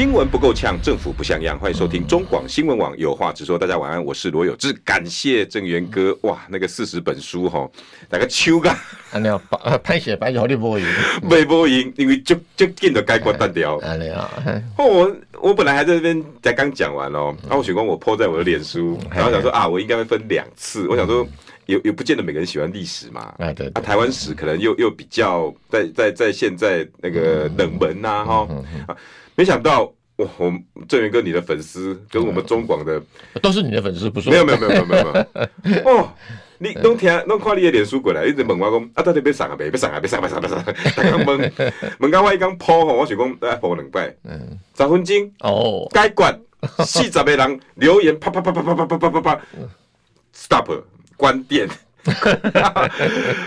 新闻不够呛，政府不像样。欢迎收听中广新闻网有话直说。大家晚安，我是罗有志。感谢郑源哥，哇，那个四十本书哈，大概秋个。啊，你要拍写白好你播赢，没播赢，因为就就见到该关断掉。啊，你啊，我我本来还在这边才刚讲完哦，然后我选光我 po 在我的脸书，然后想说啊，我应该会分两次。我想说，也也不见得每个人喜欢历史嘛。啊，对。啊，台湾史可能又又比较在在在现在那个冷门呐，哈。没想到我我正元哥你的粉丝跟我们中广的都是你的粉丝，不是？没有没有没有没有没有 哦，你拢听拢看你的脸书过来，一直问我讲啊，到底要上啊没？要上啊？要上啊？上啊？上啊？刚刚问 问刚我一刚抛吼，我想讲来抛两摆，嗯，十分钟哦，解决四十个人留言，啪啪啪啪啪啪啪啪啪啪，stop 关店。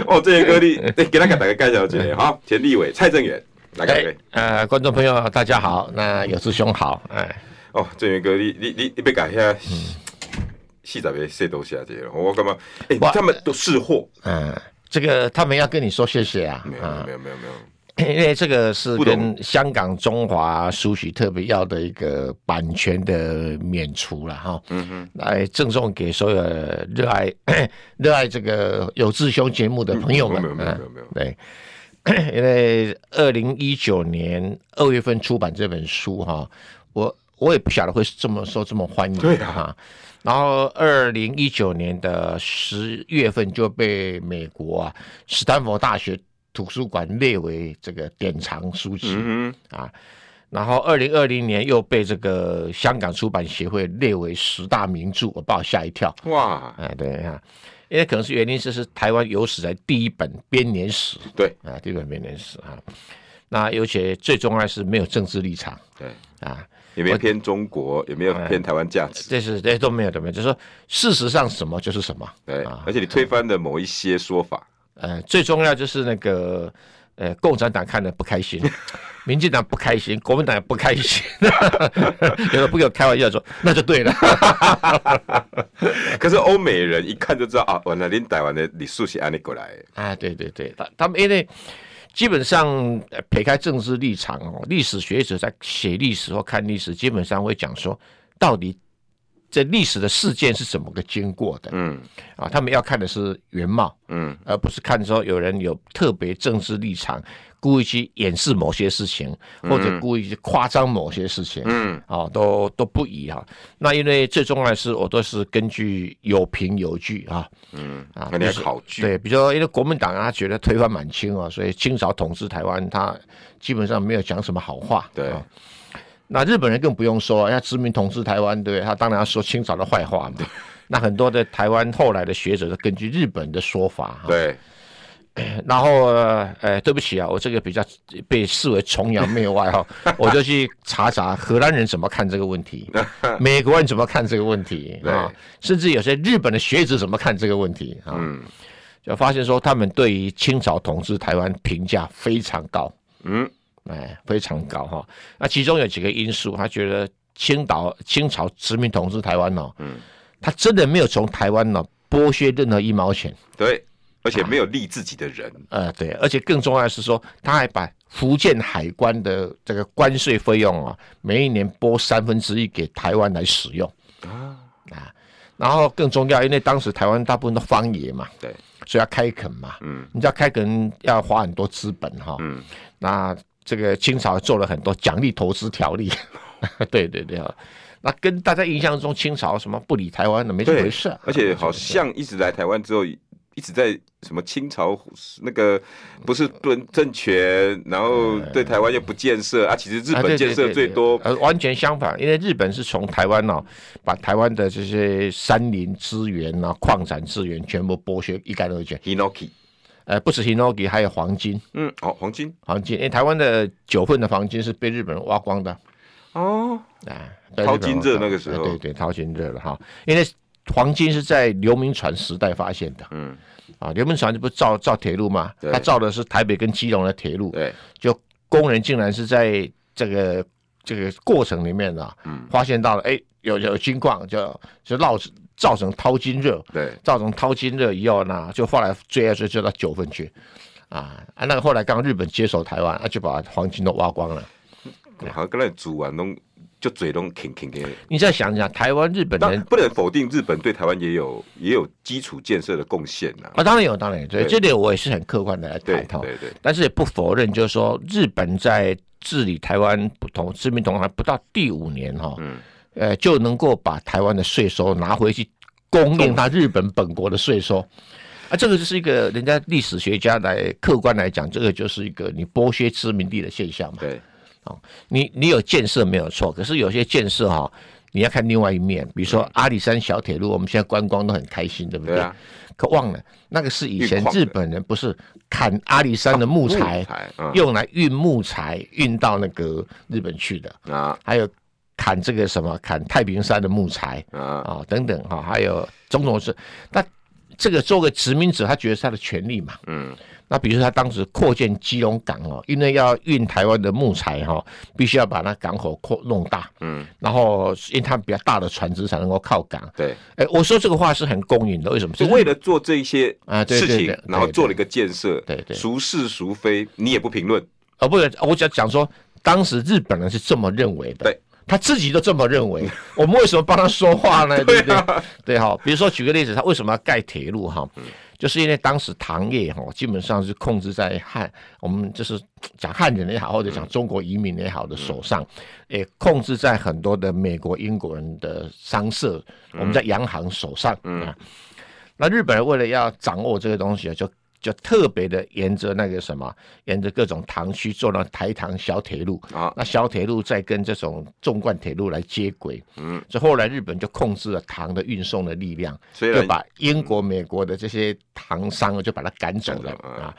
哦，正源哥你你给他给大家介绍一下哈，前立伟蔡正元。来呃，观众朋友大家好，那有志兄好，哎，哦，正源哥，你你你你别改一下，细仔别塞东西啊，这个我干嘛？哎、欸，他们都识货，嗯，这个他们要跟你说谢谢啊，没有没有没有没有，因为这个是跟香港中华书局特别要的一个版权的免除了哈，嗯哼，来赠送给所有热爱 热爱这个有志兄节目的朋友们，没有没有没有没有，对。因为二零一九年二月份出版这本书哈，我我也不晓得会这么受这么欢迎对哈。然后二零一九年的十月份就被美国啊斯坦福大学图书馆列为这个典藏书籍啊。然后二零二零年又被这个香港出版协会列为十大名著，我把我吓一跳哇！哎，对啊。因为可能是原因，是是台湾有史以来第一本编年史，对。啊，第一本编年史啊。那尤其最重要是没有政治立场，对。啊，也没有偏中国，也没有偏台湾价值，这是这些都没有都没有，就是说事实上什么就是什么，对啊。而且你推翻的某一些说法，呃，最重要就是那个呃，共产党看的不开心。民进党不开心，国民党也不开心，有的不给我开玩笑说，那就对了。可是欧美人一看就知道啊，原来恁台湾的李素是安尼过来的。啊，对对对，他他们因为基本上撇开政治立场哦，历史学者在写历史或看历史，基本上会讲说，到底这历史的事件是怎么个经过的。嗯，啊，他们要看的是原貌，嗯，而不是看说有人有特别政治立场。故意去掩饰某些事情，或者故意去夸张某些事情，嗯，啊，都都不宜哈。那因为最重要的是，我都是根据有凭有据啊，嗯，啊，那是考据。对，比如说，因为国民党啊，他觉得推翻满清啊，所以清朝统治台湾，他基本上没有讲什么好话。对，那日本人更不用说，要殖民统治台湾，对，他当然要说清朝的坏话嘛。那很多的台湾后来的学者都根据日本的说法，对。然后，呃，对不起啊，我这个比较被视为崇洋媚外哈，我就去查查荷兰人怎么看这个问题，美国人怎么看这个问题啊，甚至有些日本的学者怎么看这个问题啊，就发现说他们对于清朝统治台湾评价非常高，嗯，哎，非常高哈。那其中有几个因素，他觉得清岛清朝殖民统治台湾哦，嗯，他真的没有从台湾呢剥削任何一毛钱，对。而且没有立自己的人，啊、呃，对，而且更重要的是说，他还把福建海关的这个关税费用啊，每一年拨三分之一给台湾来使用。啊。啊，然后更重要，因为当时台湾大部分都荒野嘛，对，所以要开垦嘛，嗯，你知道开垦要花很多资本哈，嗯，那这个清朝做了很多奖励投资条例，对对对啊，那跟大家印象中清朝什么不理台湾的没这回事，而且好像一直来台湾之后。一直在什么清朝那个不是论政权，然后对台湾又不建设啊，其实日本建设最多，呃，完全相反，因为日本是从台湾哦，把台湾的这些山林资源啊、矿产资源全部剥削一干二净。Hinoki，呃，不止 Hinoki，还有黄金。嗯，哦，黄金，黄金，因为台湾的九份的黄金是被日本人挖光的。哦，啊，淘金热那个时候，对对，淘金热了哈，因为。黄金是在刘铭传时代发现的。嗯，啊，刘铭传这不是造造铁路吗？他造的是台北跟基隆的铁路。对，就工人竟然是在这个这个过程里面啊，嗯，发现到了，哎，有有金矿，就就造造成淘金热。对，造成淘金热以后呢，就后来追啊追追到九份去，啊啊，那个后来刚日本接手台湾，啊，就把黄金都挖光了。好，跟那煮完弄就嘴都挺挺的。你再想想，台湾日本人不能否定日本对台湾也有也有基础建设的贡献呐。啊，当然有，当然有。对，这点我也是很客观的来谈哈。对对。但是也不否认，就是说日本在治理台湾不同殖民同行不到第五年哈，嗯，呃，就能够把台湾的税收拿回去供应他日本本国的税收。啊，这个就是一个人家历史学家来客观来讲，这个就是一个你剥削殖民地的现象嘛。对。哦，你你有建设没有错，可是有些建设哈，你要看另外一面，比如说阿里山小铁路，我们现在观光都很开心，对不对？可忘了那个是以前日本人不是砍阿里山的木材，用来运木材运到那个日本去的啊，还有砍这个什么砍太平山的木材啊啊等等哈，还有种种事，那这个作为殖民者，他觉得是他的权利嘛，嗯。那比如说他当时扩建基隆港哦，因为要运台湾的木材哈，必须要把那港口扩弄大，嗯，然后因为它比较大的船只才能够靠港。对，哎，我说这个话是很公允的，为什么？是为了做这一些啊事情，然后做了一个建设。对对，孰是孰非，你也不评论。哦，不是，我只要讲说，当时日本人是这么认为的，对，他自己都这么认为，我们为什么帮他说话呢？对不对？对哈，比如说举个例子，他为什么要盖铁路哈？就是因为当时糖业哈，基本上是控制在汉，我们就是 讲汉人也好，或者讲中国移民也好的手上，也控制在很多的美国、英国人的商社，我们在洋行手上啊。那日本人为了要掌握这个东西啊，就。就特别的沿着那个什么，沿着各种塘区做了台糖小铁路。啊，那小铁路再跟这种纵贯铁路来接轨，嗯，所以后来日本就控制了糖的运送的力量，就把英国、美国的这些糖商就把它赶走了啊。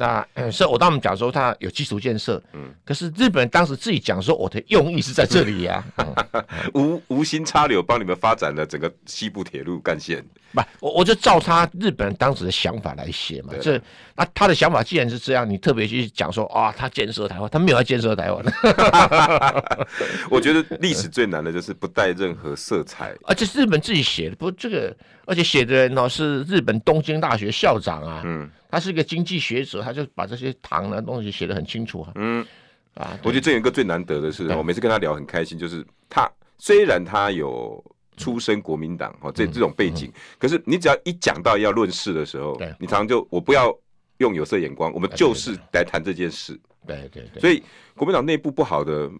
那所以，我当我们讲说他有基础建设，嗯，可是日本人当时自己讲说，我的用意是在这里呀 无无心插柳帮你们发展了整个西部铁路干线。不，我我就照他日本人当时的想法来写嘛。这那他的想法既然是这样，你特别去讲说啊，他建设台湾，他没有要建设台湾。我觉得历史最难的就是不带任何色彩，而且是日本自己写的，不这个，而且写的人呢是日本东京大学校长啊，嗯，他是一个经济学者，他就把这些糖的东西写得很清楚啊。嗯，啊，我觉得这有一个最难得的是，我每次跟他聊很开心，就是他虽然他有。出身国民党哦，这这种背景，可是你只要一讲到要论事的时候，你常常就我不要用有色眼光，我们就是来谈这件事。对对对。所以国民党内部不好的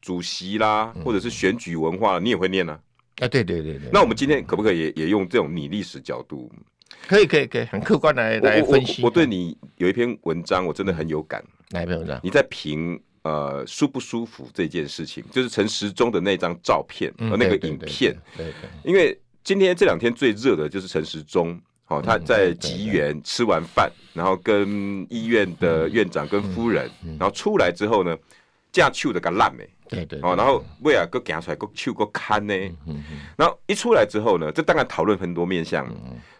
主席啦，或者是选举文化，你也会念呢？啊，对对对对。那我们今天可不可以也也用这种拟历史角度？可以可以可以，很客观来来分析。我对你有一篇文章，我真的很有感。哪一篇文章？你在评。呃，舒不舒服这件事情，就是陈时中的那张照片和那个影片。对对。因为今天这两天最热的就是陈时中，哦，他在吉园吃完饭，然后跟医院的院长跟夫人，然后出来之后呢，架去的个烂没，对对。哦，然后为啊，个行出来个手个看呢，然后一出来之后呢，这当然讨论很多面向，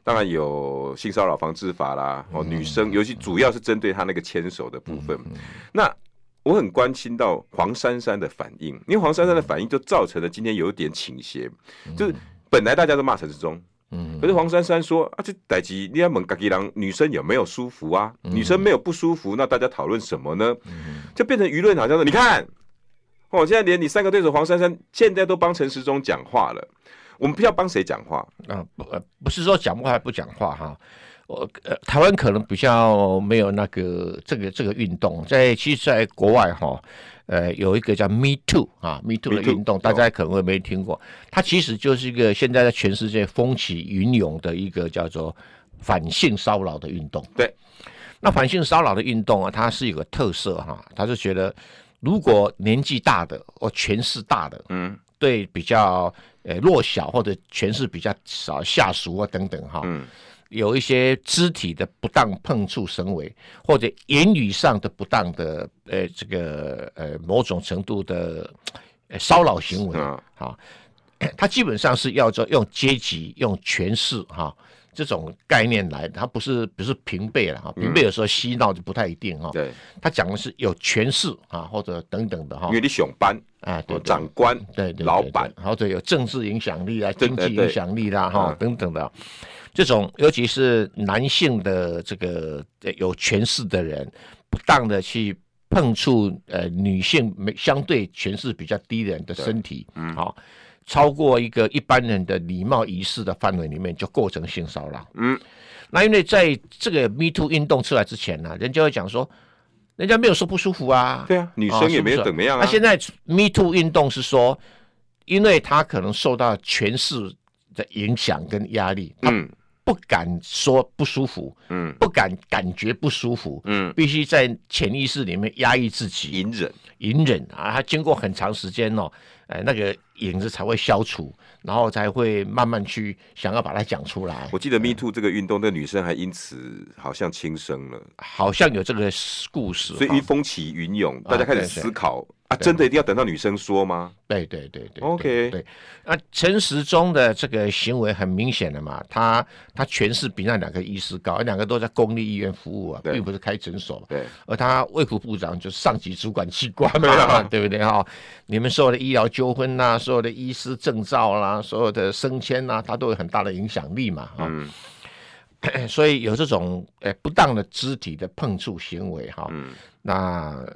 当然有性骚扰防治法啦，哦，女生尤其主要是针对他那个牵手的部分，那。我很关心到黄珊珊的反应，因为黄珊珊的反应就造成了今天有点倾斜，就是本来大家都骂陈志忠。嗯，可是黄珊珊说啊，这代志你要问家己人，女生有没有舒服啊？女生没有不舒服，那大家讨论什么呢？就变成舆论好像是你看，哦，现在连你三个对手黄珊珊现在都帮陈时中讲话了，我们不要帮谁讲话啊？不，不是说讲话还不讲话哈。我呃，台湾可能比较没有那个这个这个运动，在其实在国外哈，呃，有一个叫 Me Too 啊，Me Too 的运动，大家可能会没听过。它其实就是一个现在在全世界风起云涌的一个叫做反性骚扰的运动。对，那反性骚扰的运动啊，它是有个特色哈，它是觉得如果年纪大的或权势大的，嗯，对比较呃弱小或者权势比较少下属啊等等哈，嗯。有一些肢体的不当碰触行为，或者言语上的不当的，呃，这个呃某种程度的骚扰行为啊，他基本上是要做用阶级、用权势哈这种概念来，他不是不是平辈了哈，平辈有时候嬉闹就不太一定哈。对，他讲的是有权势啊，或者等等的哈。因为你上班啊，对，长官，对对，老板，或者有政治影响力啊，经济影响力啦哈，等等的。这种尤其是男性的这个有权势的人，不当的去碰触呃女性没相对权势比较低的人的身体，嗯，好。超过一个一般人的礼貌仪式的范围里面，就构成性骚扰。嗯，那因为在这个 Me Too 运动出来之前呢、啊，人家会讲说，人家没有说不舒服啊。对啊，女生也没有怎么样啊。那、啊、现在 Me Too 运动是说，因为他可能受到权势的影响跟压力，嗯，不敢说不舒服，嗯，不敢感觉不舒服，嗯，必须在潜意识里面压抑自己，隐忍，隐忍啊。他经过很长时间哦。哎，那个影子才会消除，然后才会慢慢去想要把它讲出来。我记得 Me Too 这个运动，那女生还因此好像轻生了，好像有这个故事。所以一风起云涌，大家开始思考。啊，真的一定要等到女生说吗？对对对对，OK。对，那陈时中的这个行为很明显的嘛，他他权势比那两个医师高，两个都在公立医院服务啊，并不是开诊所。对，而他卫福部长就是上级主管机关嘛，对不对哈？你们所有的医疗纠纷呐，所有的医师证照啦，所有的升迁啦，他都有很大的影响力嘛，嗯。所以有这种诶不当的肢体的碰触行为哈，嗯，那。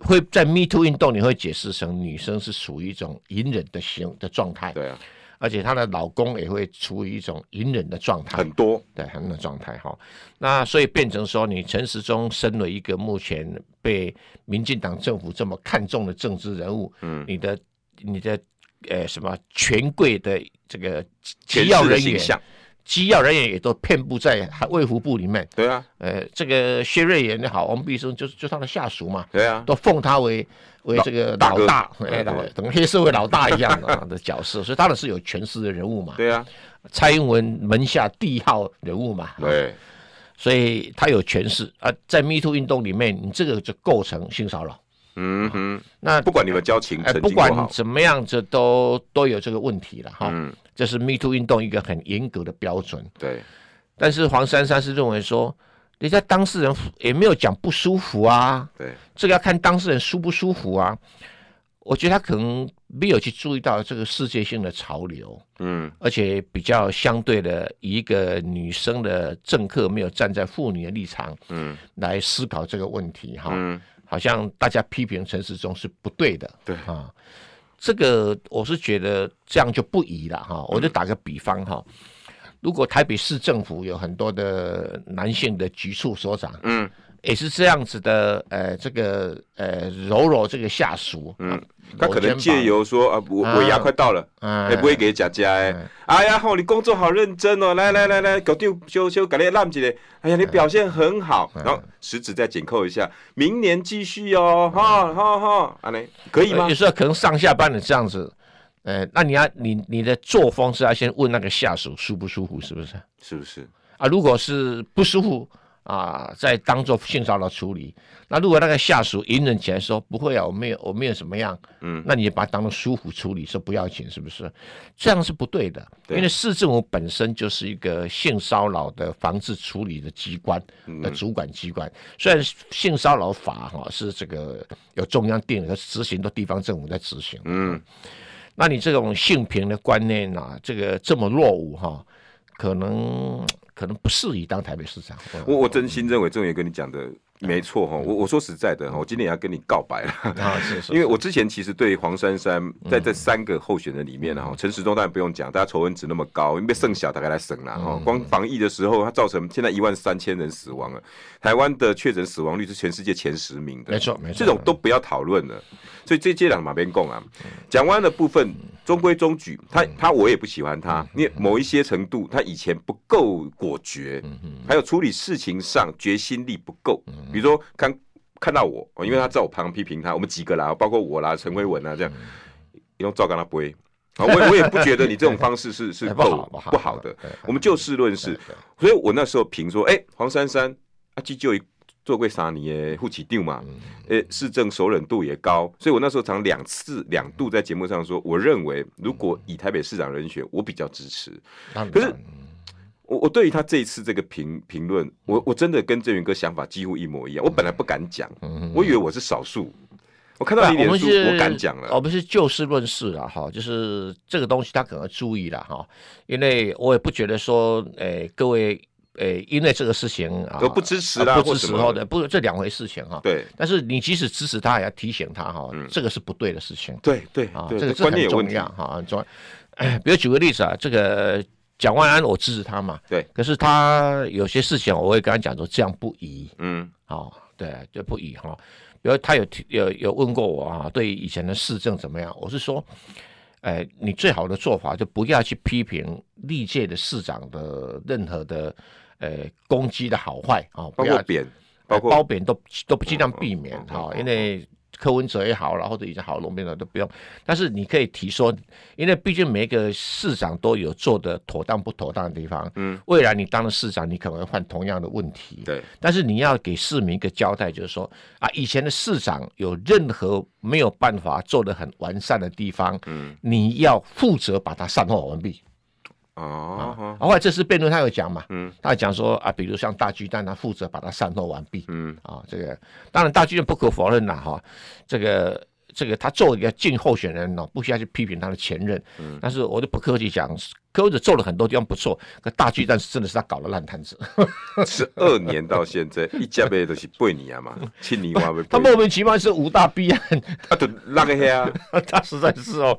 会在 Me Too 运动，你会解释成女生是属于一种隐忍的行的状态，对啊，而且她的老公也会处于一种隐忍的状态，很多，对，很多状态哈。那所以变成说，你陈时中身为一个目前被民进党政府这么看重的政治人物，嗯，你的你的呃什么权贵的这个机要人员。机要人员也都遍布在卫福部里面。对啊，呃，这个薛瑞元也好，王必胜就是就他的下属嘛。对啊，都奉他为为这个老大，哎，等黑社会老大一样的的角色，所以当然是有权势的人物嘛。对啊，蔡英文门下第一号人物嘛。对，所以他有权势啊，在 Me Too 运动里面，你这个就构成性骚扰。嗯哼，那不管你们交情，哎，不管怎么样，子都都有这个问题了哈。嗯。这是 Me Too 运动一个很严格的标准。对，但是黄珊珊是认为说，人家当事人也没有讲不舒服啊。对，这个要看当事人舒不舒服啊。我觉得他可能没有去注意到这个世界性的潮流。嗯，而且比较相对的，一个女生的政客没有站在妇女的立场，嗯，来思考这个问题哈。嗯，好像大家批评陈时中是不对的。对啊。这个我是觉得这样就不宜了哈，我就打个比方哈，如果台北市政府有很多的男性的局处所长，嗯。也是这样子的，呃，这个呃，柔柔这个下属，嗯，他可能借由说啊，我我牙快到了，也，不会给佳佳哎，哎呀，好，你工作好认真哦，来来来来，搞定修修，搞点烂起来，哎呀，你表现很好，然后食指再紧扣一下，明年继续哦，哈，哈哈，啊，你可以吗？有时候可能上下班的这样子，呃，那你要你你的作风是要先问那个下属舒不舒服，是不是？是不是？啊，如果是不舒服。啊，在当做性骚扰处理。那如果那个下属隐忍起来说不会啊，我没有，我没有怎么样。嗯，那你也把它当做疏忽处理，说不要紧，是不是？这样是不对的。对，因为市政府本身就是一个性骚扰的防治处理的机关的主管机关。嗯、虽然性骚扰法哈是这个有中央定的，执行的地方政府在执行。嗯，那你这种性平的观念啊，这个这么落伍哈，可能。可能不适宜当台北市长。我我真心认为，郑源跟你讲的没错哈。我我说实在的哈，我今天也要跟你告白了。啊，是是。因为我之前其实对黄珊珊在这三个候选人里面哈，陈时中当然不用讲，大家仇恨值那么高，因为剩小大概来省了哈。光防疫的时候，它造成现在一万三千人死亡了。台湾的确诊死亡率是全世界前十名的。没错没错。这种都不要讨论了。所以这接两马边共啊，讲完的部分。中规中矩，他他我也不喜欢他，因为某一些程度，他以前不够果决，还有处理事情上决心力不够。比如说看看到我，因为他在我旁批评他，我们几个啦，包括我啦，陈慧文啊，这样用照跟他不会，我我也不觉得你这种方式是 是够不好的。我们就事论事，所以我那时候评说，哎，黄珊珊啊，就就做过三年的副市长嘛，呃，市政熟稔度也高，所以我那时候常两次两度在节目上说，我认为如果以台北市长人选，我比较支持。可是我我对于他这一次这个评评论，我我真的跟郑源哥想法几乎一模一样。我本来不敢讲，我以为我是少数。我看到你脸书，我敢讲了。我们是就事论事了哈，就是这个东西他可能注意了哈，因为我也不觉得说，诶，各位。诶，因为这个事情啊，都不支持啦，不支持后的，不，这两回事情哈。对。但是你即使支持他，也要提醒他哈，这个是不对的事情。对对啊，这个观念有问题哈。很重要。哎，比如举个例子啊，这个蒋万安，我支持他嘛。对。可是他有些事情，我会跟他讲说，这样不宜。嗯。好，对，就不宜哈。比如他有有有问过我啊，对以前的市政怎么样？我是说，哎，你最好的做法就不要去批评历届的市长的任何的。呃，攻击的好坏啊，包括贬，包括褒贬都都不尽量避免哈，因为柯文哲也好了，或者以前好龙斌的都不用。但是你可以提说，因为毕竟每一个市长都有做的妥当不妥当的地方。嗯，未来你当了市长，你可能会犯同样的问题。对，但是你要给市民一个交代，就是说啊，以前的市长有任何没有办法做的很完善的地方，嗯，你要负责把它善后完毕。哦，后来这次辩论他有讲嘛，嗯，他讲说啊，比如像大巨蛋，他负责把它散落完毕，嗯，啊，这个当然大巨蛋不可否认了，哈，这个这个他做一个进候选人呢，不需要去批评他的前任，嗯，但是我就不客气讲，柯文哲做了很多地方不错，可大巨蛋是真的是他搞的烂摊子，十二年到现在一家辈都是背你啊嘛，亲你话他莫名其妙是五大弊案，他都那个黑啊，他实在是哦。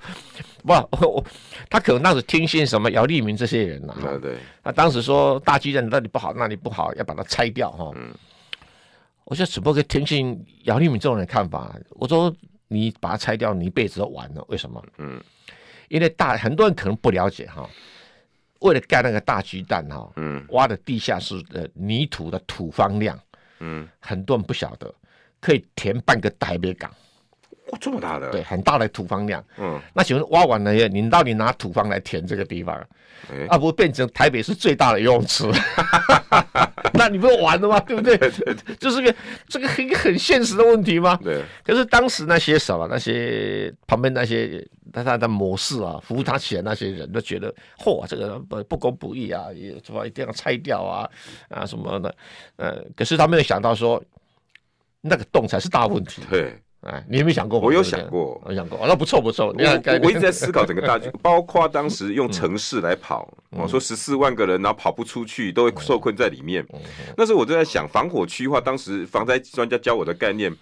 不，我 他可能当时听信什么姚立明这些人了。对对，他当时说大巨蛋那里不好，那里不好，要把它拆掉哈。嗯，我说只不过听信姚立明这种人看法。我说你把它拆掉，你一辈子都完了。为什么？嗯，因为大很多人可能不了解哈，为了盖那个大鸡蛋哈，嗯，挖的地下室的泥土的土方量，嗯，很多人不晓得，可以填半个台北港。哇，这么大的，对，很大的土方量。嗯，那请问挖完了，你到底拿土方来填这个地方，欸、啊，不变成台北市最大的游泳池？那你不是完了吗？对不对？对对对，就是个这个很很现实的问题吗？对。可是当时那些什么，那些旁边那些他他的模式啊，扶他起来那些人都觉得，嚯，这个不不公不义啊，也什么一定要拆掉啊啊什么的。呃，可是他没有想到说，那个洞才是大问题。对。哎，你有没有想过？我有想过，我想过，那不错不错。我我一直在思考整个大局，包括当时用城市来跑，我说十四万个人，然后跑不出去，都会受困在里面。那时候我就在想，防火区划，当时防灾专家教我的概念，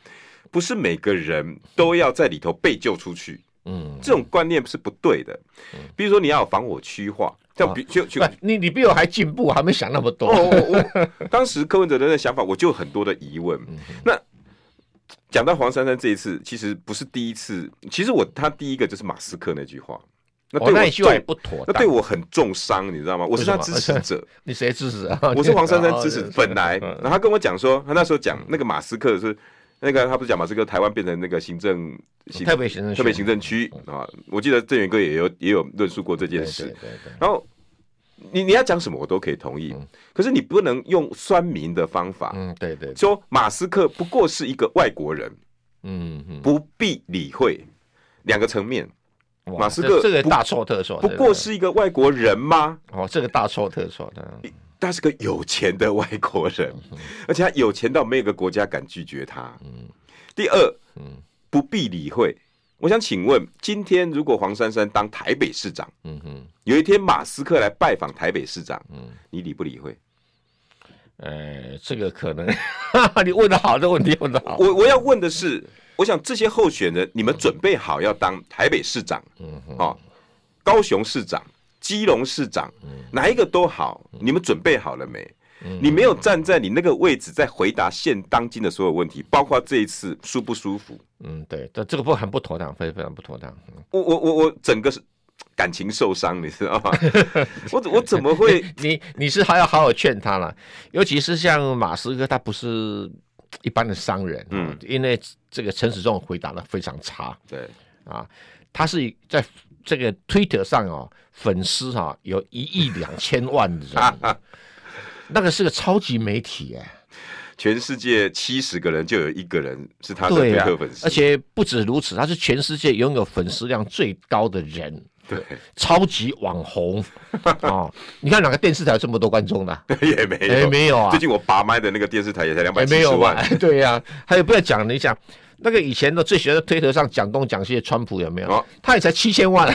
不是每个人都要在里头被救出去。嗯，这种观念是不对的。比如说你要有防火区划，像比就就你你比我还进步，还没想那么多。当时柯文哲的想法，我就很多的疑问。那。讲到黄珊珊这一次，其实不是第一次。其实我他第一个就是马斯克那句话，那对我重不妥，那对我很重伤，你知道吗？我是他支持者。你谁支持啊？我是黄珊珊支持。本来，然后他跟我讲说，他那时候讲那个马斯克是那个，他不是讲马斯克台湾变成那个行政特别行政特别行政区啊？我记得郑源哥也有也有论述过这件事。然后。你你要讲什么我都可以同意，嗯、可是你不能用酸民的方法。嗯，对对，对，说马斯克不过是一个外国人，嗯，嗯。不必理会。两个层面。哇马斯克这，个大错特错，不过是一个外国人吗？哦，这个大错特错的，他是个有钱的外国人，而且他有钱到没有个国家敢拒绝他。嗯，第二，嗯，不必理会。我想请问，今天如果黄珊珊当台北市长，嗯哼，有一天马斯克来拜访台北市长，嗯，你理不理会？呃，这个可能，哈哈，你问的好，这问题问的好。我我要问的是，我想这些候选人，你们准备好要当台北市长，嗯哼，哦，高雄市长、基隆市长，哪一个都好，你们准备好了没？你没有站在你那个位置，在回答现当今的所有问题，包括这一次舒不舒服？嗯，对，这这个不很不妥当，非常非常不妥当。我我我我整个是感情受伤，你知道吗？我我怎么会？你你是还要好好劝他了，尤其是像马斯克，他不是一般的商人，嗯，因为这个陈时中回答的非常差，对啊，他是在这个推特上哦，粉丝哈有一亿两千万的人。那个是个超级媒体哎，全世界七十个人就有一个人是他的推特粉丝，而且不止如此，他是全世界拥有粉丝量最高的人。对，超级网红 哦！你看哪个电视台有这么多观众的？也没有，也没有啊。最近我拔麦的那个电视台也才两百七十万。对呀，还有不要讲，你讲那个以前的最喜欢在推特上讲东讲西的川普有没有？他也才七千万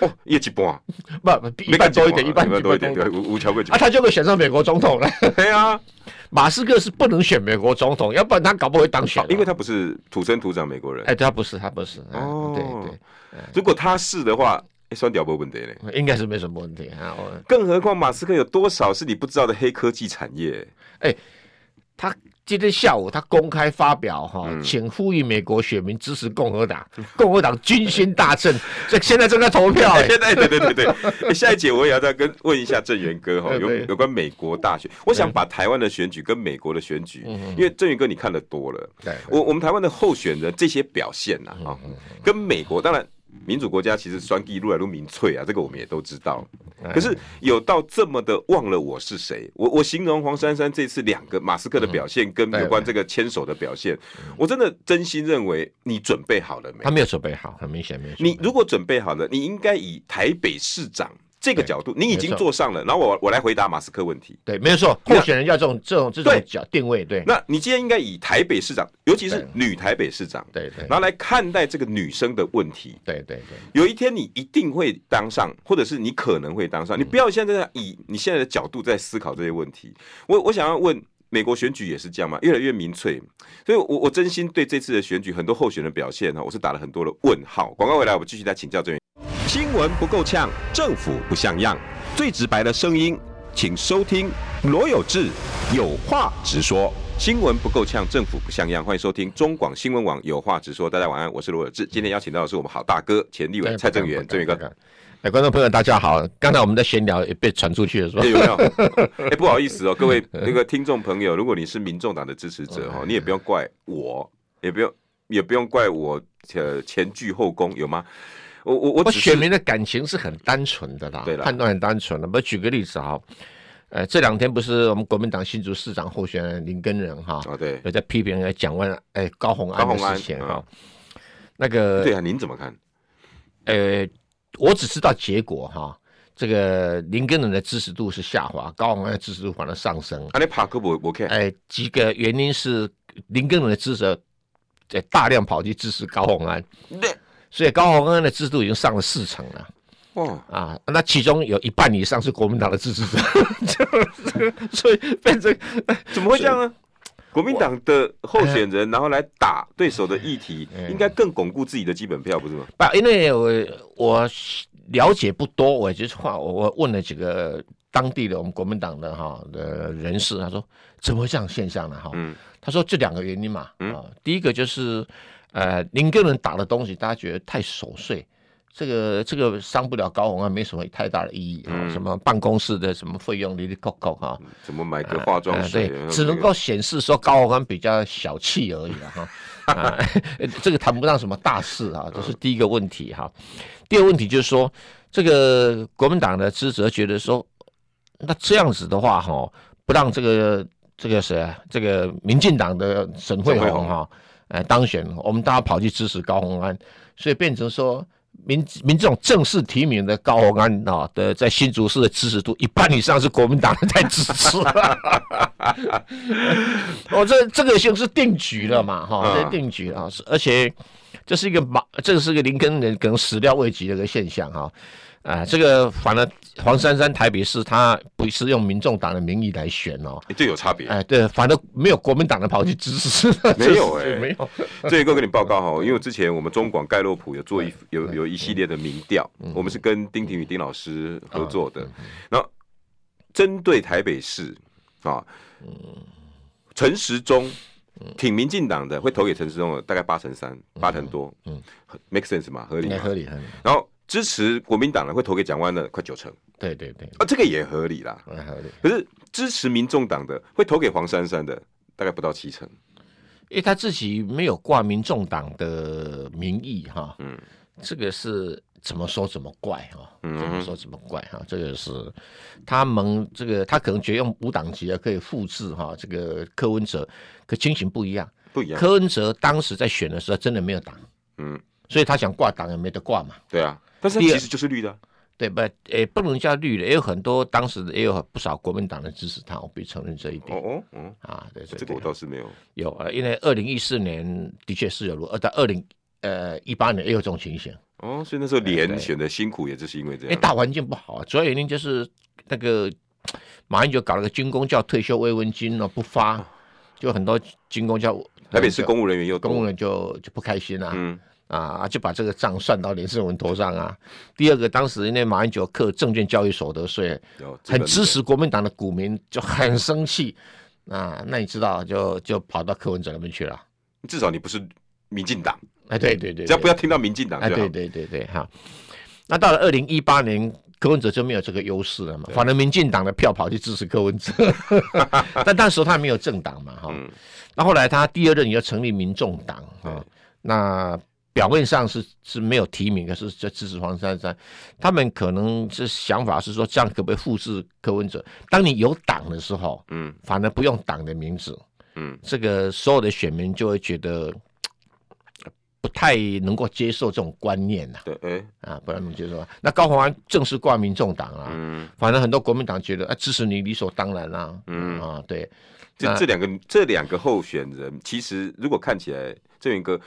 哦，一一半，不，一半多一点，一半多一点，对，无无桥贵啊，他就会选上美国总统了。对啊，马斯克是不能选美国总统，要不然他搞不会当选，因为他不是土生土长美国人。哎，他不是，他不是。哦，对对，如果他是的话。算屌不问题嘞，应该是没什么问题啊。更何况马斯克有多少是你不知道的黑科技产业？哎，他今天下午他公开发表哈，请呼吁美国选民支持共和党，共和党军心大振，所以现在正在投票。现在对对对对，下一节我也要再跟问一下郑源哥哈，有有关美国大选，我想把台湾的选举跟美国的选举，因为郑源哥你看的多了，我我们台湾的候选人这些表现呐啊，跟美国当然。民主国家其实选举越来越民粹啊，这个我们也都知道。可是有到这么的忘了我是谁？我我形容黄珊珊这次两个马斯克的表现跟有关这个牵手的表现，我真的真心认为你准备好了没？他没有准备好，很明显没有。你如果准备好了，你应该以台北市长。这个角度，你已经坐上了，然后我我来回答马斯克问题。对，没有错，候选人要这种这种这种角定位。对，那你今天应该以台北市长，尤其是女台北市长，对对，然后来看待这个女生的问题。对对对，有一天你一定会当上，或者是你可能会当上。你不要现在以你现在的角度在思考这些问题。我我想要问，美国选举也是这样嘛？越来越民粹，所以我我真心对这次的选举很多候选人表现哈，我是打了很多的问号。广告回来，我们继续来请教这位。新闻不够呛，政府不像样。最直白的声音，请收听罗有志有话直说。新闻不够呛，政府不像样，欢迎收听中广新闻网有话直说。大家晚安，我是罗有志。今天邀请到的是我们好大哥，前立委蔡正元，正元哥。哎，观众朋友大家好，刚才我们在闲聊也被传出去了，是吧？有没有？哎，不好意思哦，各位那个听众朋友，如果你是民众党的支持者哈，你也不用怪我，也不用也不用怪我呃前倨后恭，有吗？我我我选民的感情是很单纯的啦，判断很单纯的。我举个例子哈，呃，这两天不是我们国民党新竹市长候选人林根仁哈，对，有在批评来讲问哎高虹安的事情哈，那个对啊，您怎么看？呃，我只知道结果哈，这个林根仁的支持度是下滑，高虹安的支持度反而上升。啊，你爬个不不看，哎，几个原因是林根仁的支持在大量跑去支持高虹安。对。所以高虹安的支持度已经上了四成了，哦啊，那其中有一半以上是国民党的支持者，所以变成怎么会这样呢？国民党的候选人然后来打对手的议题，应该更巩固自己的基本票，不是吗？不，因为我我了解不多，我就是话，我我问了几个当地的我们国民党的哈的人士，他说怎么会这样现象呢？哈，他说这两个原因嘛，啊，第一个就是。呃，林耕仁打的东西，大家觉得太琐碎，这个这个伤不了高宏安，没什么太大的意义啊。嗯、什么办公室的什么费用，哩哩扣扣哈，怎么买个化妆水，呃呃，对，只能够显示说高宏安比较小气而已了哈。啊，这个谈不上什么大事啊，这是第一个问题哈。第二个问题就是说，这个国民党的支持觉得说，那这样子的话哈，不让这个这个谁啊，这个民进党的沈惠虹哈。呃，当选，我们大家跑去支持高鸿安，所以变成说民民众正式提名的高鸿安啊的在新竹市的支持度一半以上是国民党在支持，我 这这个已经是定局了嘛，哈，这定局啊，而且这是一个马，这是一个林根人可能始料未及的一个现象哈。啊，这个反而黄珊珊台北市，他不是用民众党的名义来选哦，这有差别。哎，对，反正没有国民党的跑去支持，没有哎，没有。这一个跟你报告哈，因为之前我们中广盖洛普有做一有有一系列的民调，我们是跟丁廷宇丁老师合作的。然后针对台北市啊，陈时中挺民进党的，会投给陈时中的大概八成三，八成多，嗯，make sense 嘛，合理，合理，合理。然后。支持国民党的会投给蒋万的快九成，对对对，啊，这个也合理啦，合理。可是支持民众党的会投给黄珊珊的大概不到七成，因为他自己没有挂民众党的名义哈，嗯，这个是怎么说怎么怪哈，怎么说怎么怪哈，这个是他们这个他可能觉得用无党籍啊可以复制哈，这个柯文哲，可情形不一样，不一样。柯文哲当时在选的时候真的没有党，嗯，所以他想挂党也没得挂嘛。对啊，但是其实就是绿的，对不？诶，不能叫绿的，也有很多当时也有不少国民党的支持他，我必须承认这一点。哦哦嗯，啊，对对，这个我倒是没有有啊，因为二零一四年的确是有如，而在二零呃一八年也有这种情形。哦，所以那时候连选的辛苦，也就是因为这样。因为大环境不好啊，主要原因就是那个马英九搞了个军工叫退休慰问金呢不发，就很多军工叫台北市公务人员又公务员就就不开心啊，嗯啊就把这个账算到连胜文头上啊。第二个，当时因为马英九课证券交易所得税，很支持国民党的股民就很生气啊，那你知道就就跑到柯文哲那边去了。至少你不是民进党。哎，对对对，只要不要听到民进党，哎，对对对对，哈。那到了二零一八年，柯文哲就没有这个优势了嘛，反正民进党的票跑去支持柯文哲，但那时候他还没有政党嘛，哈。那后来他第二任也要成立民众党啊，那表面上是是没有提名，可是在支持黄珊珊。他们可能是想法是说，这样可不可以复制柯文哲？当你有党的时候，嗯，反而不用党的名字，嗯，这个所有的选民就会觉得。不太能够接受这种观念呐、啊，对，哎、欸，啊，不太能接受。那高鸿安正式挂民众党啊，嗯，反正很多国民党觉得，啊，支持你理所当然啦、啊，嗯啊，对。这这两个这两个候选人，其实如果看起来，这一个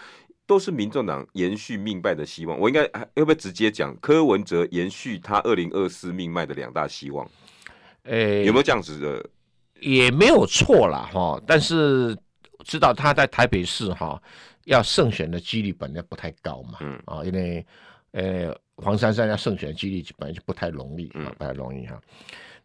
都是民众党延续命脉的希望。我应该要不要直接讲柯文哲延续他二零二四命脉的两大希望？诶、欸，有没有这样子的？也没有错啦，哈。但是知道他在台北市哈。要胜选的几率本来不太高嘛，嗯啊，因为呃黄珊珊要胜选的几率本来就不太容易啊，不太容易哈。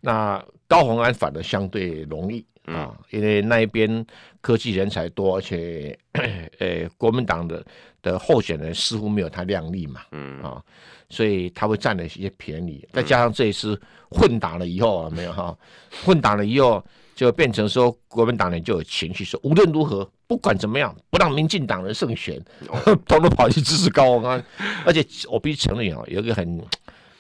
那高鸿安反而相对容易啊，因为那一边科技人才多，而且 呃国民党的的候选人似乎没有他亮丽嘛，嗯啊，所以他会占了一些便宜。再加上这一次混打了以后，没有哈，混打了以后。就变成说，国民党人就有情绪，说无论如何，不管怎么样，不让民进党人胜选，统统跑去支持高虹安。而且我必须承认啊，有一个很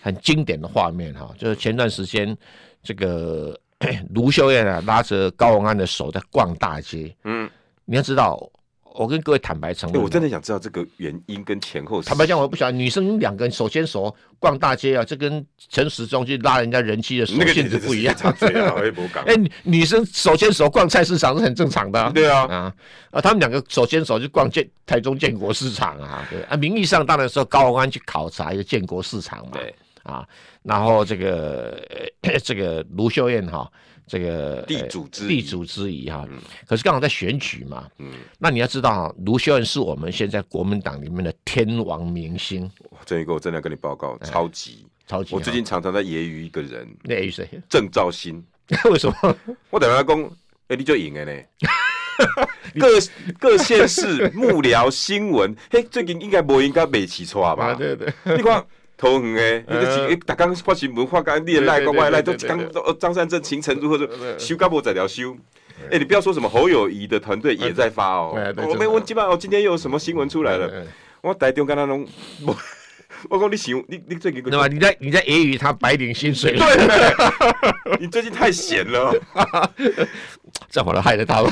很经典的画面哈，就是前段时间这个 卢秀燕啊拉着高文安的手在逛大街。嗯，你要知道。我跟各位坦白承认，我真的想知道这个原因跟前后。坦白讲，我不晓得女生两个人手牵手逛大街啊，这跟陈时中去拉人家人妻的手性质不一样。哎，女生手牵手逛菜市场是很正常的，啊。对啊，啊啊，他们两个手牵手去逛建台中建国市场啊，对啊，名义上当然说高文安去考察一个建国市场嘛，对啊，然后这个 这个卢秀燕哈。这个地主之地主之谊哈，可是刚好在选举嘛，嗯，那你要知道，卢秀燕是我们现在国民党里面的天王明星。这一个我真的要跟你报告，超级超级。我最近常常在揶揄一个人，那揶揄谁？郑兆新。为什么？我等下讲，哎，你就赢了呢。各各县市幕僚新闻，嘿，最近应该不应该被起错吧？对对，你看。头很诶，你个几？大刚发新闻，发刚你的赖个外赖都刚张善政行程如何？说修干部在聊修。哎，你不要说什么侯友谊的团队也在发哦。我没问，基本上我今天又有什么新闻出来了？我台中跟他弄，我我讲你喜你你最近对吧？你在你在揶揄他白领薪水？对，你最近太闲了。这会儿害得他们。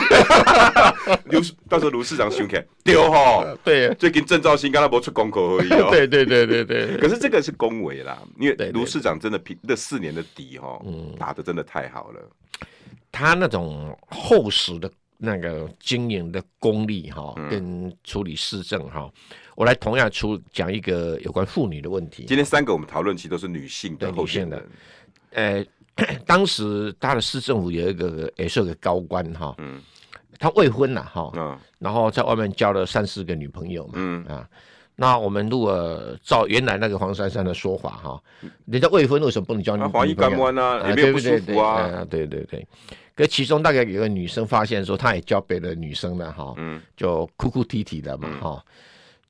刘到时候卢市长凶起来丢哈，对，最近郑兆新刚才没出公口而已哦。对对对对对，可是这个是恭维啦，因为卢市长真的凭这四年的底哈，打的真的太好了。他那种厚实的那个经营的功力哈，跟处理市政哈，我来同样出讲一个有关妇女的问题。今天三个我们讨论其实都是女性的候选人，呃。当时他的市政府有一个也是个高官哈，嗯，他未婚呐哈，嗯，然后在外面交了三四个女朋友嘛，嗯。啊，那我们如果照原来那个黄珊珊的说法哈，人家未婚为什么不能交女朋友？华裔干官啊，也没有不舒服啊，对对对，可其中大概有个女生发现说，她也交别的女生了哈，嗯，就哭哭啼啼的嘛哈，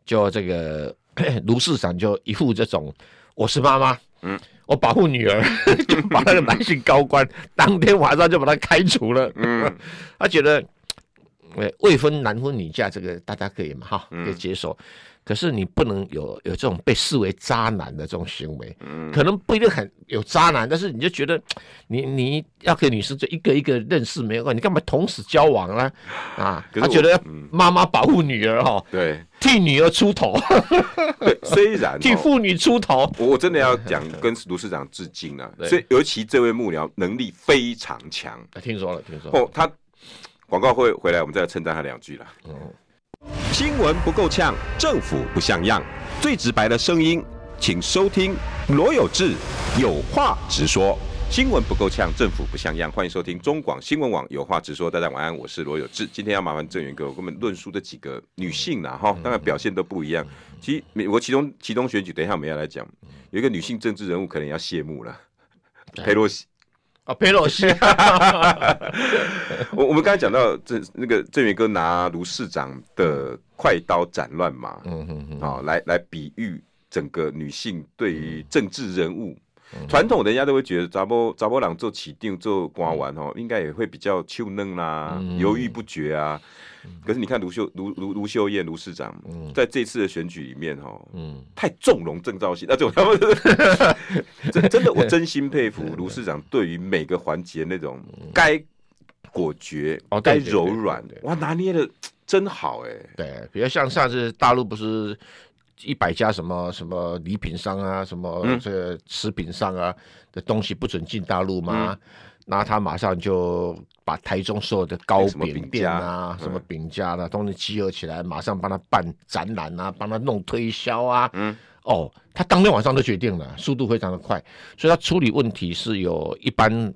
就这个 卢市长就一副这种我是妈妈，嗯。我保护女儿，就把那个男性高官当天晚上就把他开除了。嗯，他觉得呃，未婚男婚女嫁这个大家可以嘛哈，可以接受。嗯可是你不能有有这种被视为渣男的这种行为，嗯，可能不一定很有渣男，但是你就觉得你你要跟女生就一个一个认识没有关系，你干嘛同时交往呢？啊，他觉得要妈妈保护女儿哈，对，替女儿出头，虽然替妇女出头，我我真的要讲跟卢市长致敬啊，所以尤其这位幕僚能力非常强，听说了听说了。哦，他广告会回来，我们再称赞他两句了，嗯。新闻不够呛，政府不像样，最直白的声音，请收听罗有志有话直说。新闻不够呛，政府不像样，欢迎收听中广新闻网有话直说。大家晚安，我是罗有志。今天要麻烦郑源哥，我跟我们论述的几个女性啦，哈，当然表现都不一样。其实美国其中其中选举，等一下我们要来讲，有一个女性政治人物可能要谢幕了，佩洛西。啊，佩洛西，我我们刚才讲到郑那个郑源哥拿卢市长的快刀斩乱麻，嗯嗯嗯，啊，来来比喻整个女性对于政治人物，传、嗯、统人家都会觉得查波查波朗做起定做官员哦，应该也会比较羞嫩啦，犹、嗯、豫不决啊。可是你看卢秀卢卢卢秀燕卢市长，在这次的选举里面哈，嗯，太纵容郑肇庆，那种他们 真真的，我真心佩服 卢市长对于每个环节那种该果决哦，该柔软，哇，拿捏的真好哎。对，比如像上次大陆不是一百家什么什么礼品商啊，什么这个食品商啊的东西不准进大陆吗？那他马上就把台中所有的糕饼店啊、什么饼家的东西集合起来，马上帮他办展览啊，帮他弄推销啊。嗯，哦，他当天晚上就决定了，速度非常的快，所以他处理问题是有一般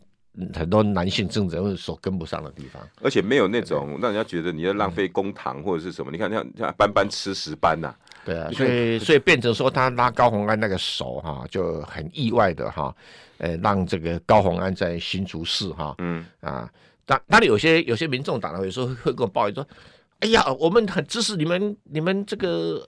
很多男性政治人物所跟不上的地方，而且没有那种让人家觉得你要浪费公堂或者是什么。你看像像班班吃食班呐，对啊，所以所以变成说他拉高红安那个手哈，就很意外的哈。呃，让这个高红安在新竹市哈，嗯啊，当当然有些有些民众党呢，有时候会跟我抱怨说，哎呀，我们很支持你们，你们这个。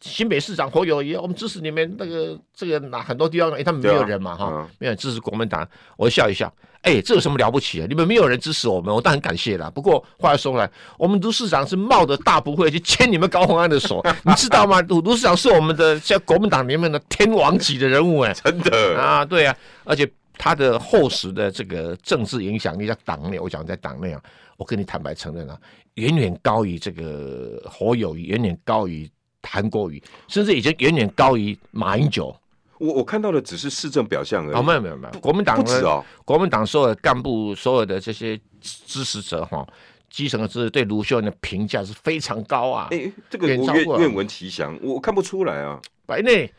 新北市长侯友宜，我们支持你们那个这个哪很多地方，哎，他们没有人嘛哈，啊、没有人支持国民党，我笑一笑，哎，这有什么了不起啊？你们没有人支持我们，我当然感谢啦。不过话又说回来，我们卢市长是冒着大不讳去牵你们高鸿安的手，你知道吗？卢卢市长是我们的像国民党里面的天王级的人物哎，真的啊，对啊，而且他的厚实的这个政治影响力在党内，我讲在党内啊，我跟你坦白承认啊，远远高于这个侯友宜，远远高于。韩国瑜甚至已经远远高于马英九。我我看到的只是市政表象而已。哦，没有没有没有，国民党不止哦，国民党所有的干部、所有的这些支持者哈，基层的支持对卢秀燕的评价是非常高啊。哎，这个我愿愿闻其详，我看不出来啊。白内，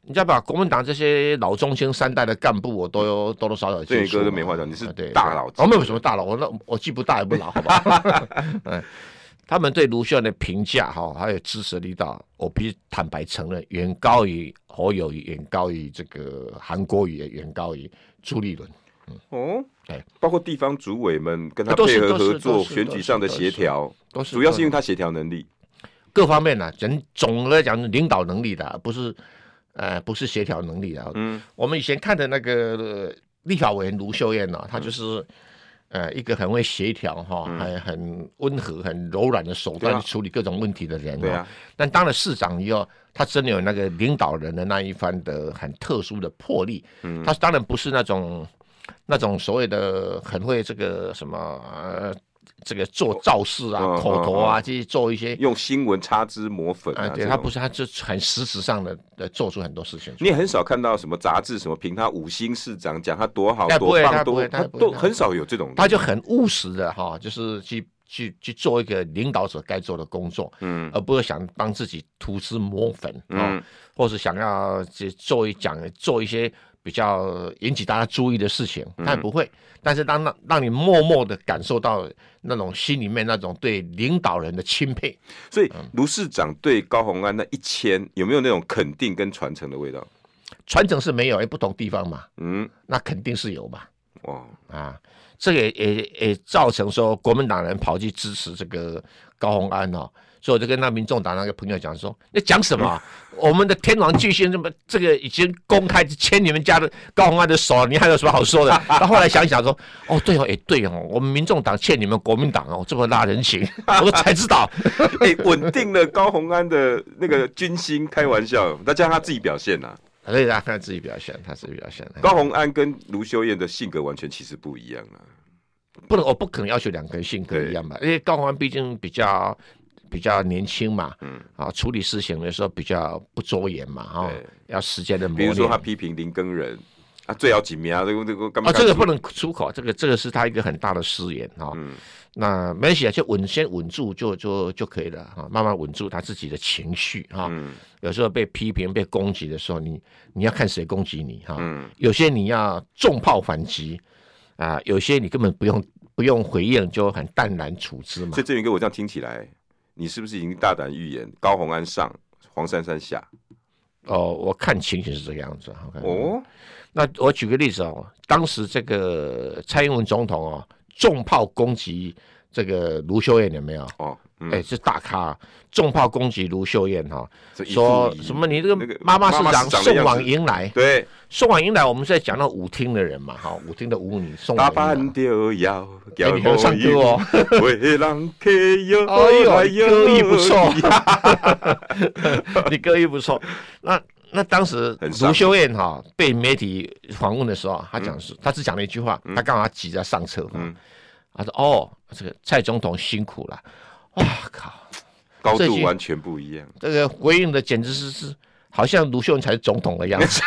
你知道吧？国民党这些老中青三代的干部，我都有多多少少。这个都没话讲，你是大佬。哦，没有什么大佬，我那我既不大也不老，好吧？嗯。他们对卢秀燕的评价哈，还有支持力道，我必须坦白承认，远高于侯友宜，远高于这个韩国瑜，也远高于朱立伦。嗯，哦，对，包括地方主委们跟他配合合作，选举上的协调，都是主要是因为他协调能力，各方面呢、啊，总总的来讲，领导能力的，不是呃，不是协调能力的。嗯，我们以前看的那个立法委员卢秀燕呢、啊，他就是。嗯呃，一个很会协调哈，很很温和、很柔软的手段去处理各种问题的人。对啊。但当了市长以后，他真的有那个领导人的那一番的很特殊的魄力。嗯。他当然不是那种那种所谓的很会这个什么呃。这个做造势啊，哦、口头啊，去、哦、做一些用新闻擦脂抹粉啊，对他不是，他就很实质上的的做出很多事情。你也很少看到什么杂志什么评他五星市长，讲他多好多棒，多他都很少有这种。他就很务实的哈，就是去去去做一个领导者该做的工作，嗯，而不是想帮自己涂脂抹粉，嗯，或是想要去做一讲做一些。比较引起大家注意的事情，他也不会。嗯、但是当让让你默默的感受到那种心里面那种对领导人的钦佩，所以卢市长对高鸿安那一千有没有那种肯定跟传承的味道？传承是没有，哎，不同地方嘛。嗯，那肯定是有嘛。哇啊，这个也也也造成说国民党人跑去支持这个高鸿安哦。所以我就跟那民众党那个朋友讲说：“你讲什么？我们的天王巨星这么这个已经公开牵你们家的高虹安的手，你还有什么好说的？” 他后来想一想说：“哦，对哦，哎，对哦，我们民众党欠你们国民党哦这么拉人情。”我才知道，哎，稳定了高虹安的那个军心，开玩笑，那叫他自己表现呐、啊。可以让他自己表现，他自己表现。高洪安跟卢修燕的性格完全其实不一样啊，不能，我不可能要求两个人性格一样吧，因为高洪安毕竟比较比较年轻嘛，嗯，啊，处理事情的时候比较不周延嘛，哈，要时间的磨练。比如说他批评林根人啊，最要紧命啊，这个这个，啊，这个不能出口，这个这个是他一个很大的失言啊。嗯那没关系啊，就稳先稳住就就就可以了哈，慢慢稳住他自己的情绪哈。嗯、有时候被批评、被攻击的时候，你你要看谁攻击你哈。嗯、有些你要重炮反击啊，有些你根本不用不用回应，就很淡然处之嘛。所以这郑源哥，我这样听起来，你是不是已经大胆预言高红安上，黄珊珊下？哦，我看情形是这个样子。哦，那我举个例子哦，当时这个蔡英文总统哦。重炮攻击这个卢秀燕有没有？哦，哎、是大咖，重炮攻击卢秀燕哈，说什么你这个妈妈市长送往迎来，对，送往迎来，我们是在讲到舞厅的人嘛，哈，舞厅的舞女送往迎来。打扮就要，给你唱歌哦，为郎客哟，哎呦，歌艺不错，你歌艺不错。那那当时卢秀燕哈被媒体访问的时候，他讲是，他只讲了一句话，他干嘛急着上车？嗯。他说：“哦，这个蔡总统辛苦了，哇靠，高度完全不一样。这个回应的简直是是，好像卢秀恩才是总统的样子。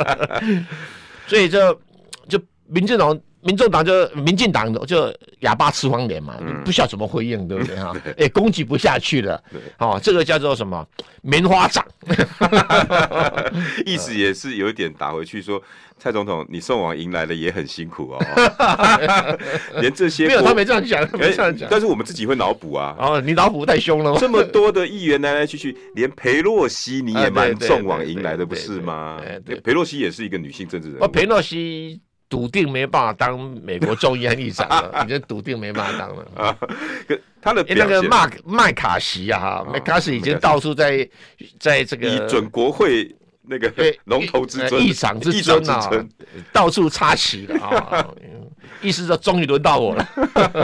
所以这就民进党、民众党就民进党的就哑巴吃黄连嘛，嗯、不晓得怎么回应，对不对哈？哎，攻击不下去了，哦，这个叫做什么棉花掌，意思也是有一点打回去说。”蔡总统，你送往迎来的也很辛苦哦，连这些没有他没这样讲，没这样讲，但是我们自己会脑补啊。哦，你脑补太凶了。这么多的议员来来去去，连裴洛西你也蛮送往迎来的，不是吗？裴洛西也是一个女性政治人物。裴洛西笃定没办法当美国众议院议长了，已经笃定没办法当了啊。他的那个麦麦卡锡啊，麦卡锡已经到处在在这个以准国会。那个龙头之尊，议长之尊啊，到处插旗了啊！意思说，终于轮到我了。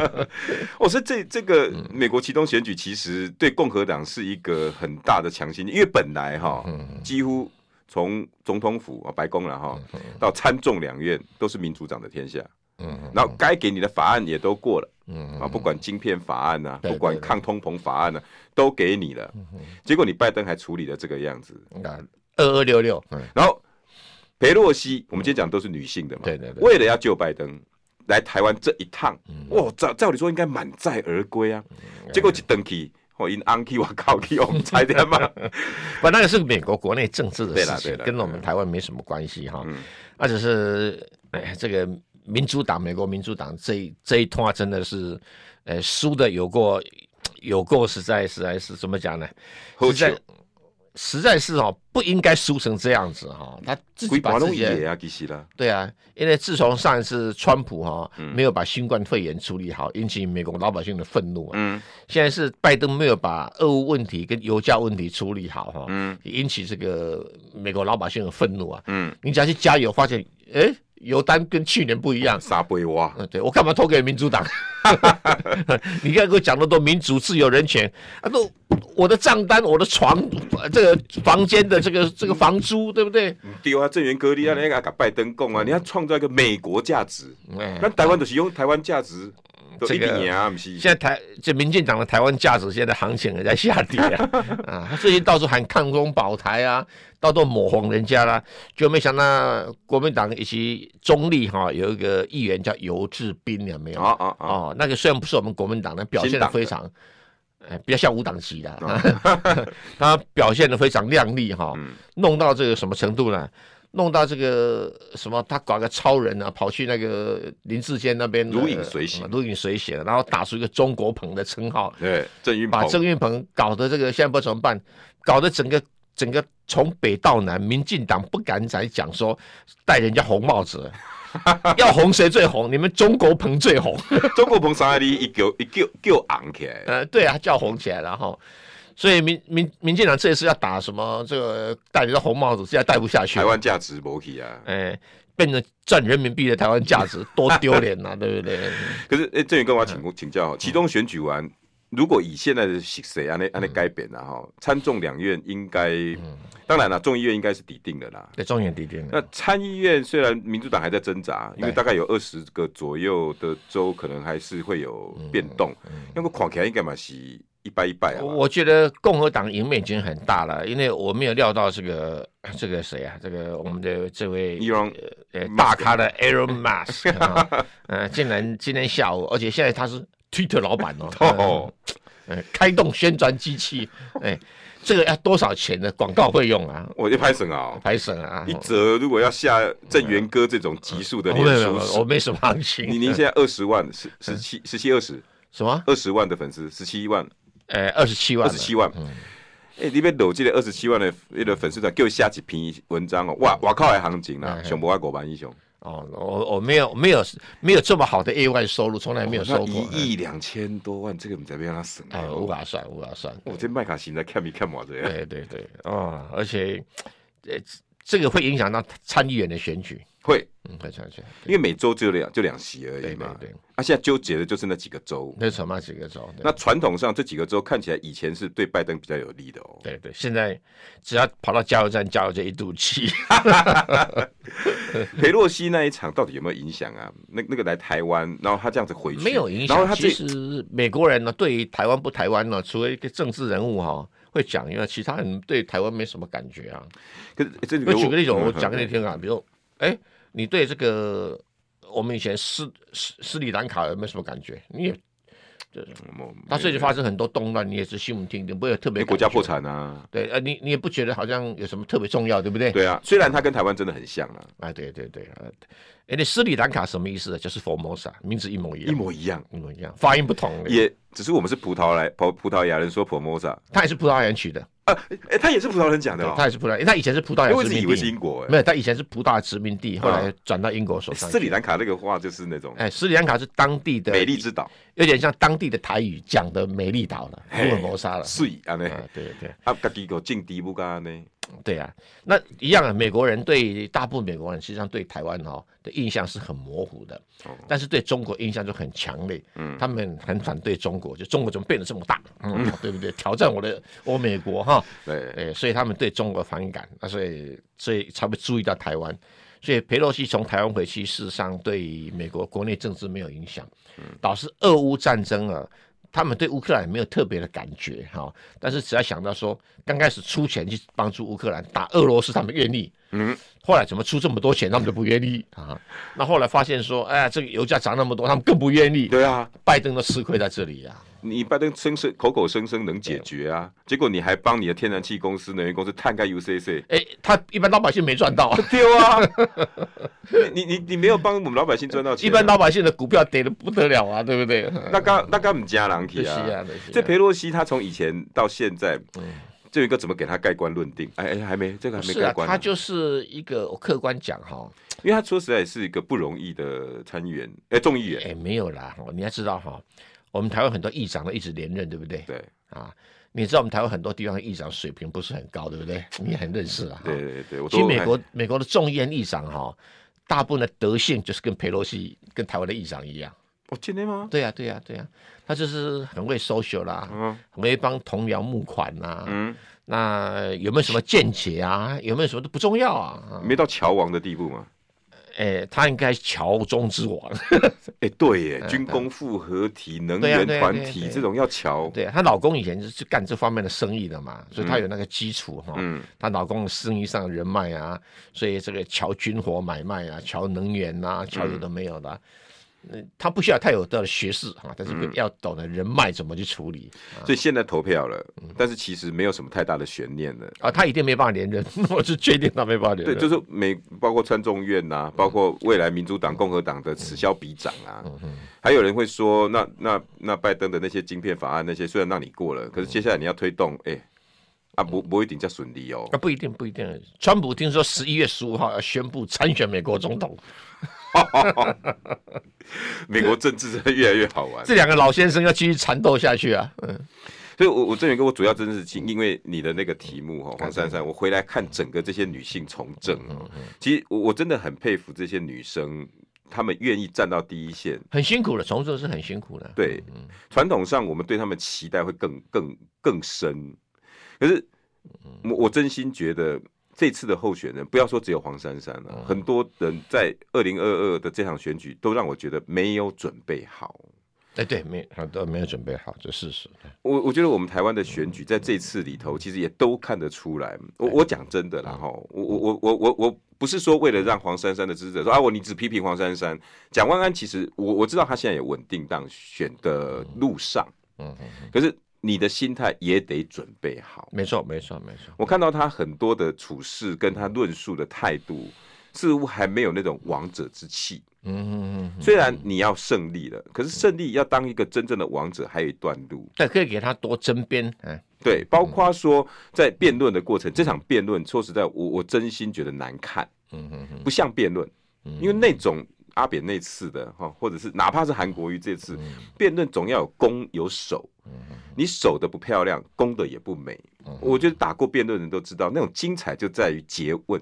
我说这这个美国其中选举，其实对共和党是一个很大的强心，因为本来哈，几乎从总统府啊白宫了哈，到参众两院都是民主党的天下。嗯，然后该给你的法案也都过了，嗯啊，不管晶片法案呐，不管抗通膨法案呢，都给你了。结果你拜登还处理了这个样子。二二六六，然后裴洛西，我们今天讲都是女性的嘛，对对对，为了要救拜登来台湾这一趟，哇，照照理说应该满载而归啊，结果一登机，我因安去我靠去，我们猜的嘛，不，那个是美国国内政治的事情，跟我们台湾没什么关系哈，那只是哎，这个民主党，美国民主党这这一通真的是，呃，输的有过有过实在实在是怎么讲呢？实在。实在是哦，不应该输成这样子哈。他自己把自己对啊，因为自从上一次川普哈没有把新冠肺炎处理好，引起美国老百姓的愤怒啊。嗯。现在是拜登没有把俄乌问题跟油价问题处理好哈，嗯，引起这个美国老百姓的愤怒啊。嗯。你只要去加油，发现哎。油单跟去年不一样，傻杯哇！嗯，对我干嘛投给民主党？你刚才给我讲的都民主、自由、人权啊，都我的账单、我的床、这个房间的这个这个房租，对不对？对啊，正源哥，你要那个拜登供啊，你要创造一个美国价值。那台湾就是用台湾价值。这个现在台这民进党的台湾价值现在行情也在下跌啊！啊，他最近到处喊抗中保台啊，到处抹红人家啦，就没想到国民党以及中立哈有一个议员叫游志斌，有没有？哦哦哦，那个虽然不是我们国民党，但表现的非常，哎，比较像无党籍的，他表现的非常靓丽哈，弄到这个什么程度呢？弄到这个什么，他搞个超人啊，跑去那个林志坚那边如影随形，如影随形，然后打出一个中国鹏的称号。对，郑运鹏把郑云鹏搞得这个现在不知道怎么办，搞得整个整个从北到南，民进党不敢再讲说戴人家红帽子，要红谁最红？你们中国鹏最红，中国鹏上海的一叫一叫叫昂起来。呃，对啊，叫红起来了哈。所以民民民进党这一次要打什么这个戴着红帽子，现在戴不下去。台湾价值没去啊，哎，变成赚人民币的台湾价值，多丢脸呐，对不对？可是，哎，郑宇跟我请请教，其中选举完，如果以现在的形势按呢按呢改变了哈，参众两院应该，当然了，众议院应该是抵定的啦。对，众议院抵定了。那参议院虽然民主党还在挣扎，因为大概有二十个左右的州可能还是会有变动，那个看起来应该嘛是。一败一败啊！我觉得共和党赢面已经很大了，因为我没有料到这个 这个谁啊，这个我们的这位 Elon 呃大咖的 Elon Musk，呃，竟然今天下午，而且现在他是 Twitter 老板哦，呃，开动宣传机器，哎，这个要多少钱的广告费用啊？我就拍省啊，拍省啊！一折如果要下郑源哥这种级数的脸书，我没什么行情。你您现在二十万，十十七十七二十什么？二十万的粉丝，十七万。呃，二十七万，二十七万。嗯，哎，里面累积了二十七万的那个粉丝团，给我下几篇文章哦。哇，哇靠，还行情啊，熊博爱国版英雄。哦，我我没有没有没有这么好的业外收入，从来没有收过。一亿两千多万，这个我们在边让他省啊，无法算，无法算。我这麦卡锡在看没看嘛？这样。对对对，哦，而且，呃，这个会影响到参议员的选举。会，嗯，会上去，因为每周只有两就两席而已嘛。对，那现在纠结的就是那几个州，那什么几个州？那传统上这几个州看起来以前是对拜登比较有利的哦。对对，现在只要跑到加油站加油这一肚气。裴洛西那一场到底有没有影响啊？那那个来台湾，然后他这样子回去没有影响。然后他其实美国人呢，对于台湾不台湾呢，除了一个政治人物哈会讲，因为其他人对台湾没什么感觉啊。可是这我举个例子，我讲给你听啊，比如哎。你对这个我们以前斯斯斯里兰卡有没有什么感觉？你也，就是，他最近发生很多动乱，你也是新闻听听，不会特别。国家破产啊？对，呃，你你也不觉得好像有什么特别重要，对不对？对啊，虽然他跟台湾真的很像啊。啊，对对对啊，哎，那斯里兰卡什么意思？就是 Formosa，名字一模一样，一模一样，一模一样，发音不同。也只是我们是葡萄来葡葡萄牙人说 Formosa，他也是葡萄牙人取的。啊，哎，他也是葡萄牙人讲的，哦，他也是葡萄牙，他以前是葡萄牙殖民地，以为是英国，没有，他以前是葡萄牙殖民地，后来转到英国手上。斯里兰卡那个话就是那种，哎，斯里兰卡是当地的美丽之岛，有点像当地的台语讲的美丽岛了，福尔摩沙了，水啊，那对对，啊，自己个境地不干呢。对啊，那一样啊。美国人对大部分美国人，实际上对台湾哦的印象是很模糊的，但是对中国印象就很强烈。嗯，他们很反对中国，就中国怎么变得这么大？嗯，对不对？挑战我的我美国哈。对，哎，所以他们对中国反感，那所以所以才会注意到台湾。所以佩洛西从台湾回去，事实上对美国国内政治没有影响，导致俄乌战争啊。他们对乌克兰也没有特别的感觉哈，但是只要想到说刚开始出钱去帮助乌克兰打俄罗斯，他们愿意。嗯，后来怎么出这么多钱，他们就不愿意 啊。那后来发现说，哎呀，这个油价涨那么多，他们更不愿意。对啊，拜登都吃亏在这里呀、啊。你拜登声声口口声声能解决啊，结果你还帮你的天然气公司、能源公司探开 UCC，哎，他一般老百姓没赚到，啊。丢啊！你你你没有帮我们老百姓赚到钱，一般老百姓的股票跌的不得了啊，对不对？那刚那刚我们加人气啊，这裴洛西他从以前到现在，这一个怎么给他盖棺论定？哎哎，还没这个还没盖棺，他就是一个我客观讲哈，因为他说实在是一个不容易的参议员，哎，众议员，哎，没有啦，你要知道哈。我们台湾很多议长都一直连任，对不对？对啊，你知道我们台湾很多地方的议长水平不是很高，对不对？你也很认识啊。对对对，其实美国美国的众议院议长哈，大部分的德性就是跟佩洛西跟台湾的议长一样。哦，真的吗？对呀对呀对呀，他就是很会 social 啦，嗯，很会帮同僚募款呐，嗯，那有没有什么见解啊？有没有什么都不重要啊？没到桥王的地步吗？哎，他应该桥中之王。哎，对耶，军工复合体、能源团体这种要桥。对，她老公以前就是干这方面的生意的嘛，所以她有那个基础哈。嗯。她老公生意上人脉啊，所以这个桥军火买卖啊，桥能源啊，桥有的没有的。他不需要太有的学识哈，但是要懂得人脉怎么去处理。所以现在投票了，但是其实没有什么太大的悬念了。啊，他一定没办法连任，我是确定他没办法连任。对，就是美包括参众院呐，包括未来民主党、共和党的此消彼长啊。还有人会说，那那那拜登的那些晶片法案那些虽然让你过了，可是接下来你要推动，哎，啊不不一定叫顺利哦。啊，不一定不一定。川普听说十一月十五号要宣布参选美国总统。美国政治真的越来越好玩，这两个老先生要继续缠斗下去啊！嗯，所以我，我我郑源哥，我主要真的是因为你的那个题目哈，黄珊珊，我回来看整个这些女性从政，其实我我真的很佩服这些女生，她们愿意站到第一线，很辛苦的，从政是很辛苦的。对，传统上我们对他们期待会更更更深，可是我我真心觉得。这次的候选人，不要说只有黄珊珊了，嗯、很多人在二零二二的这场选举都让我觉得没有准备好。哎，对，没，都没有准备好，这事实。我我觉得我们台湾的选举在这次里头，其实也都看得出来。嗯、我我讲真的啦，哈、嗯，我我我我我我不是说为了让黄珊珊的支持者说啊，我你只批评黄珊珊。蒋万安其实我我知道他现在也稳定当选的路上，嗯嗯，嗯可是。你的心态也得准备好。没错，没错，没错。我看到他很多的处事跟他论述的态度，似乎还没有那种王者之气。嗯。虽然你要胜利了，可是胜利要当一个真正的王者，还有一段路。但可以给他多争辩。嗯，对，包括说在辩论的过程，这场辩论说实在，我我真心觉得难看。嗯嗯嗯。不像辩论，因为那种阿扁那次的哈，或者是哪怕是韩国瑜这次辩论，总要有攻有守。你守的不漂亮，攻的也不美。我觉得打过辩论的人都知道，那种精彩就在于诘问。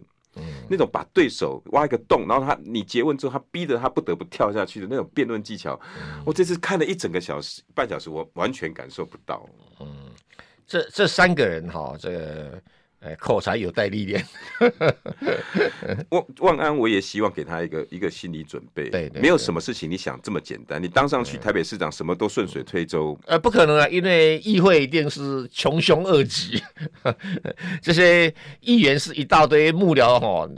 那种把对手挖一个洞，然后他你詰问之后，他逼得他不得不跳下去的那种辩论技巧，我这次看了一整个小时半小时，我完全感受不到。嗯，这这三个人哈，这个。口才有待历练。万万安，我也希望给他一个一个心理准备。对，没有什么事情你想这么简单。你当上去台北市长，什么都顺水推舟。呃，不可能啊，因为议会一定是穷凶恶极，这些议员是一大堆幕僚哈，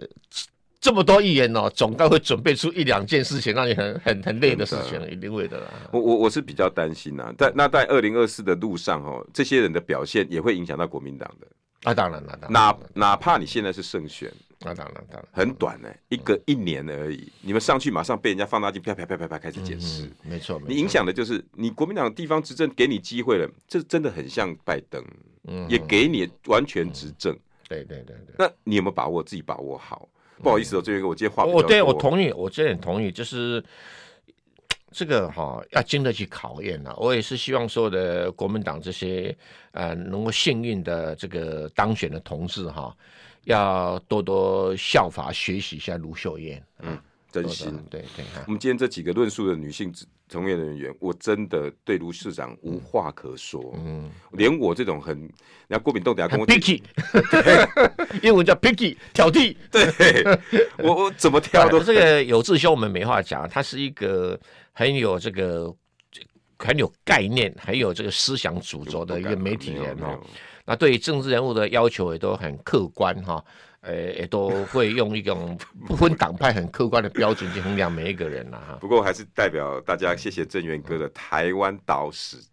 这么多议员哦，总该会准备出一两件事情让你很很很累的事情，一定会的。我我我是比较担心呐，在那在二零二四的路上哦，这些人的表现也会影响到国民党的。那当然了，哪哪怕你现在是胜选，那当然，当然很短呢，一个一年而已。你们上去马上被人家放大镜啪啪啪啪啪开始检视，没错。你影响的就是你国民党地方执政给你机会了，这真的很像拜登，也给你完全执政。对对对对。那你有没有把握？自己把握好。不好意思哦，这边我今天话我对我同意，我真的很同意，就是。这个哈、哦、要经得起考验呐，我也是希望所有的国民党这些呃能够幸运的这个当选的同志哈、哦，要多多效法学习一下卢秀燕，嗯，真心。对对。我们今天这几个论述的女性从业人员，我真的对卢市长无话可说，嗯，连我这种很，人家郭炳栋等下跟我 picky，英文叫 picky 挑剔，对。我我怎么挑都 这个有志兄我们没话讲，他是一个。很有这个很有概念，很有这个思想主轴的一个媒体人哦。那对于政治人物的要求也都很客观哈，呃，也都会用一种不分党派、很客观的标准去衡量每一个人了哈。不过还是代表大家谢谢郑源哥的台湾岛史记。